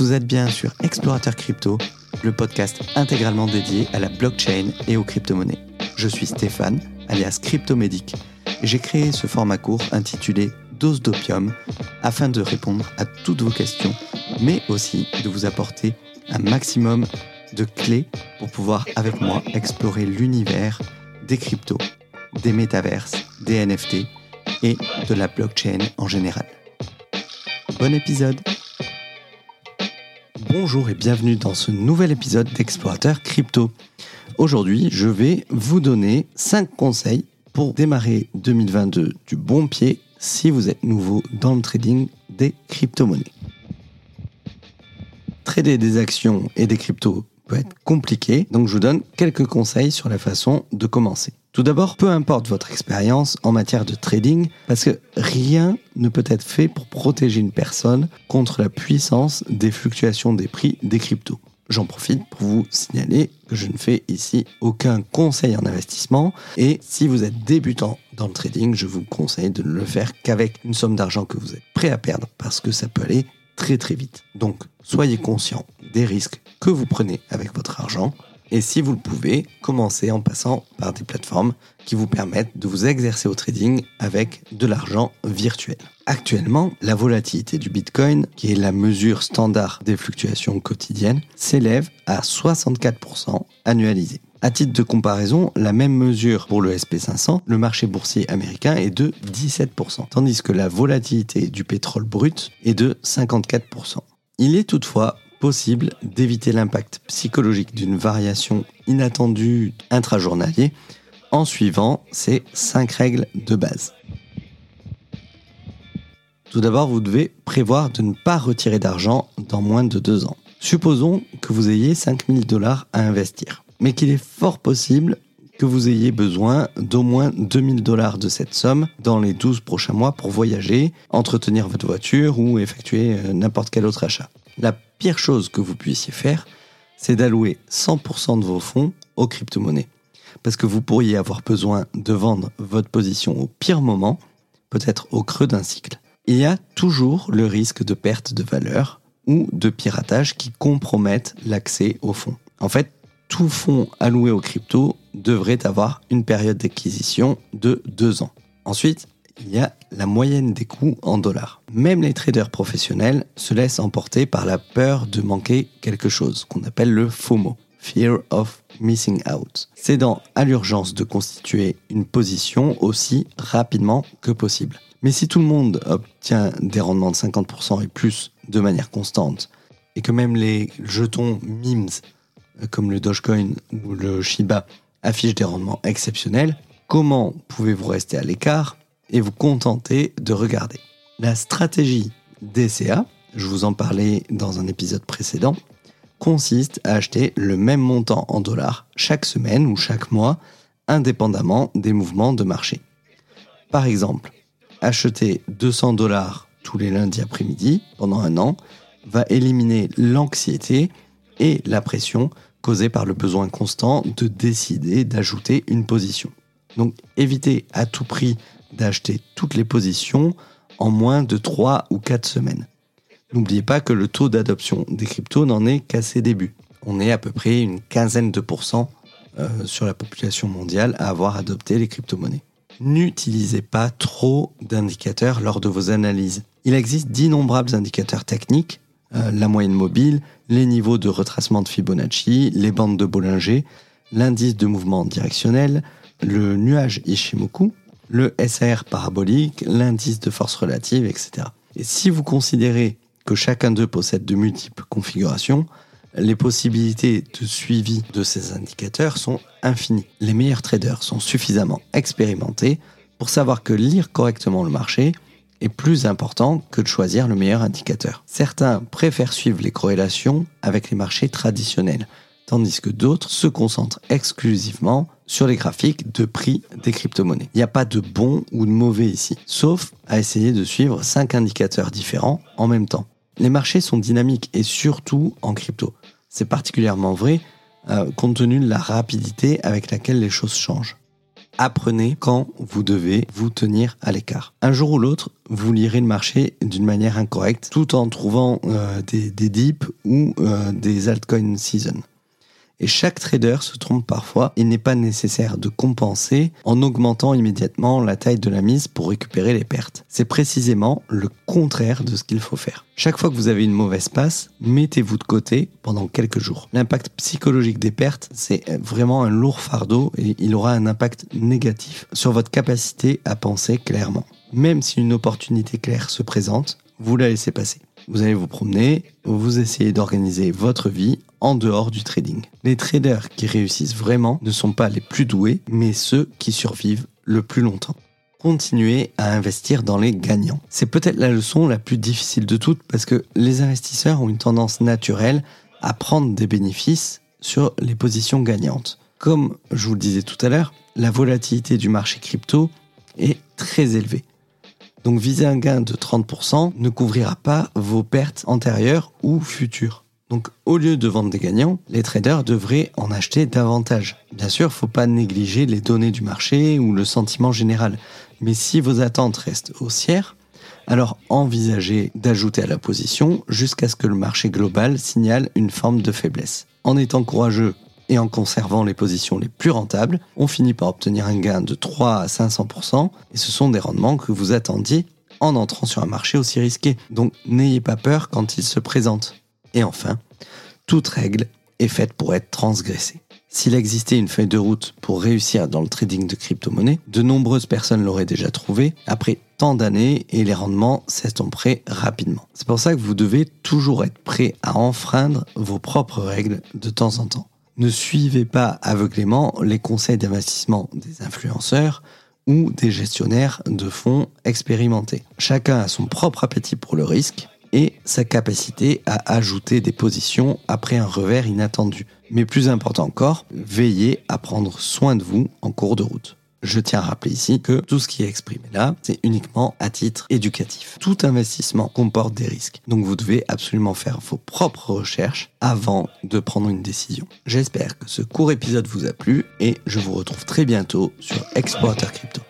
Vous êtes bien sur Explorateur Crypto, le podcast intégralement dédié à la blockchain et aux crypto-monnaies. Je suis Stéphane, alias Cryptomédic, j'ai créé ce format court intitulé Dose d'opium afin de répondre à toutes vos questions, mais aussi de vous apporter un maximum de clés pour pouvoir avec moi explorer l'univers des cryptos, des métaverses, des NFT et de la blockchain en général. Bon épisode Bonjour et bienvenue dans ce nouvel épisode d'Explorateur Crypto. Aujourd'hui, je vais vous donner 5 conseils pour démarrer 2022 du bon pied si vous êtes nouveau dans le trading des crypto-monnaies. Trader des actions et des cryptos peut être compliqué, donc je vous donne quelques conseils sur la façon de commencer. Tout d'abord, peu importe votre expérience en matière de trading, parce que rien ne peut être fait pour protéger une personne contre la puissance des fluctuations des prix des cryptos. J'en profite pour vous signaler que je ne fais ici aucun conseil en investissement et si vous êtes débutant dans le trading, je vous conseille de ne le faire qu'avec une somme d'argent que vous êtes prêt à perdre parce que ça peut aller très très vite. Donc soyez conscient des risques que vous prenez avec votre argent et si vous le pouvez, commencez en passant par des plateformes qui vous permettent de vous exercer au trading avec de l'argent virtuel. Actuellement, la volatilité du Bitcoin, qui est la mesure standard des fluctuations quotidiennes, s'élève à 64% annualisé. À titre de comparaison, la même mesure pour le SP500, le marché boursier américain est de 17%, tandis que la volatilité du pétrole brut est de 54%. Il est toutefois possible d'éviter l'impact psychologique d'une variation inattendue intrajournalier en suivant ces cinq règles de base. Tout d'abord, vous devez prévoir de ne pas retirer d'argent dans moins de deux ans. Supposons que vous ayez 5000 dollars à investir, mais qu'il est fort possible que vous ayez besoin d'au moins 2000 dollars de cette somme dans les 12 prochains mois pour voyager, entretenir votre voiture ou effectuer euh, n'importe quel autre achat. La pire chose que vous puissiez faire, c'est d'allouer 100% de vos fonds aux crypto-monnaies. Parce que vous pourriez avoir besoin de vendre votre position au pire moment, peut-être au creux d'un cycle. Il y a toujours le risque de perte de valeur ou de piratage qui compromettent l'accès aux fonds. En fait, tout fonds alloué aux crypto devrait avoir une période d'acquisition de deux ans. Ensuite, il y a la moyenne des coûts en dollars. Même les traders professionnels se laissent emporter par la peur de manquer quelque chose, qu'on appelle le FOMO, Fear of Missing Out, cédant à l'urgence de constituer une position aussi rapidement que possible. Mais si tout le monde obtient des rendements de 50% et plus de manière constante, et que même les jetons memes comme le Dogecoin ou le Shiba affichent des rendements exceptionnels, comment pouvez-vous rester à l'écart et vous contenter de regarder? La stratégie DCA, je vous en parlais dans un épisode précédent, consiste à acheter le même montant en dollars chaque semaine ou chaque mois, indépendamment des mouvements de marché. Par exemple, acheter 200 dollars tous les lundis après-midi pendant un an va éliminer l'anxiété et la pression causée par le besoin constant de décider d'ajouter une position. Donc évitez à tout prix d'acheter toutes les positions en moins de 3 ou 4 semaines. N'oubliez pas que le taux d'adoption des cryptos n'en est qu'à ses débuts. On est à peu près une quinzaine de pourcents euh, sur la population mondiale à avoir adopté les crypto-monnaies. N'utilisez pas trop d'indicateurs lors de vos analyses. Il existe d'innombrables indicateurs techniques, euh, la moyenne mobile, les niveaux de retracement de Fibonacci, les bandes de Bollinger, l'indice de mouvement directionnel, le nuage Ishimoku, le SR parabolique, l'indice de force relative, etc. Et si vous considérez que chacun d'eux possède de multiples configurations, les possibilités de suivi de ces indicateurs sont infinies. Les meilleurs traders sont suffisamment expérimentés pour savoir que lire correctement le marché est plus important que de choisir le meilleur indicateur. Certains préfèrent suivre les corrélations avec les marchés traditionnels, tandis que d'autres se concentrent exclusivement sur les graphiques de prix des crypto-monnaies. Il n'y a pas de bon ou de mauvais ici, sauf à essayer de suivre cinq indicateurs différents en même temps. Les marchés sont dynamiques et surtout en crypto. C'est particulièrement vrai euh, compte tenu de la rapidité avec laquelle les choses changent. Apprenez quand vous devez vous tenir à l'écart. Un jour ou l'autre, vous lirez le marché d'une manière incorrecte tout en trouvant euh, des, des dips ou euh, des altcoin season. Et chaque trader se trompe parfois. Il n'est pas nécessaire de compenser en augmentant immédiatement la taille de la mise pour récupérer les pertes. C'est précisément le contraire de ce qu'il faut faire. Chaque fois que vous avez une mauvaise passe, mettez-vous de côté pendant quelques jours. L'impact psychologique des pertes, c'est vraiment un lourd fardeau et il aura un impact négatif sur votre capacité à penser clairement. Même si une opportunité claire se présente, vous la laissez passer. Vous allez vous promener, vous essayez d'organiser votre vie en dehors du trading. Les traders qui réussissent vraiment ne sont pas les plus doués, mais ceux qui survivent le plus longtemps. Continuez à investir dans les gagnants. C'est peut-être la leçon la plus difficile de toutes parce que les investisseurs ont une tendance naturelle à prendre des bénéfices sur les positions gagnantes. Comme je vous le disais tout à l'heure, la volatilité du marché crypto est très élevée. Donc viser un gain de 30% ne couvrira pas vos pertes antérieures ou futures. Donc au lieu de vendre des gagnants, les traders devraient en acheter davantage. Bien sûr, il ne faut pas négliger les données du marché ou le sentiment général. Mais si vos attentes restent haussières, alors envisagez d'ajouter à la position jusqu'à ce que le marché global signale une forme de faiblesse. En étant courageux et en conservant les positions les plus rentables, on finit par obtenir un gain de 3 à 500%, et ce sont des rendements que vous attendiez en entrant sur un marché aussi risqué. Donc n'ayez pas peur quand il se présente. Et enfin, toute règle est faite pour être transgressée. S'il existait une feuille de route pour réussir dans le trading de crypto-monnaies, de nombreuses personnes l'auraient déjà trouvée après tant d'années et les rendements s'estomperaient rapidement. C'est pour ça que vous devez toujours être prêt à enfreindre vos propres règles de temps en temps. Ne suivez pas aveuglément les conseils d'investissement des influenceurs ou des gestionnaires de fonds expérimentés. Chacun a son propre appétit pour le risque et sa capacité à ajouter des positions après un revers inattendu. Mais plus important encore, veillez à prendre soin de vous en cours de route. Je tiens à rappeler ici que tout ce qui est exprimé là, c'est uniquement à titre éducatif. Tout investissement comporte des risques, donc vous devez absolument faire vos propres recherches avant de prendre une décision. J'espère que ce court épisode vous a plu et je vous retrouve très bientôt sur Explorateur Crypto.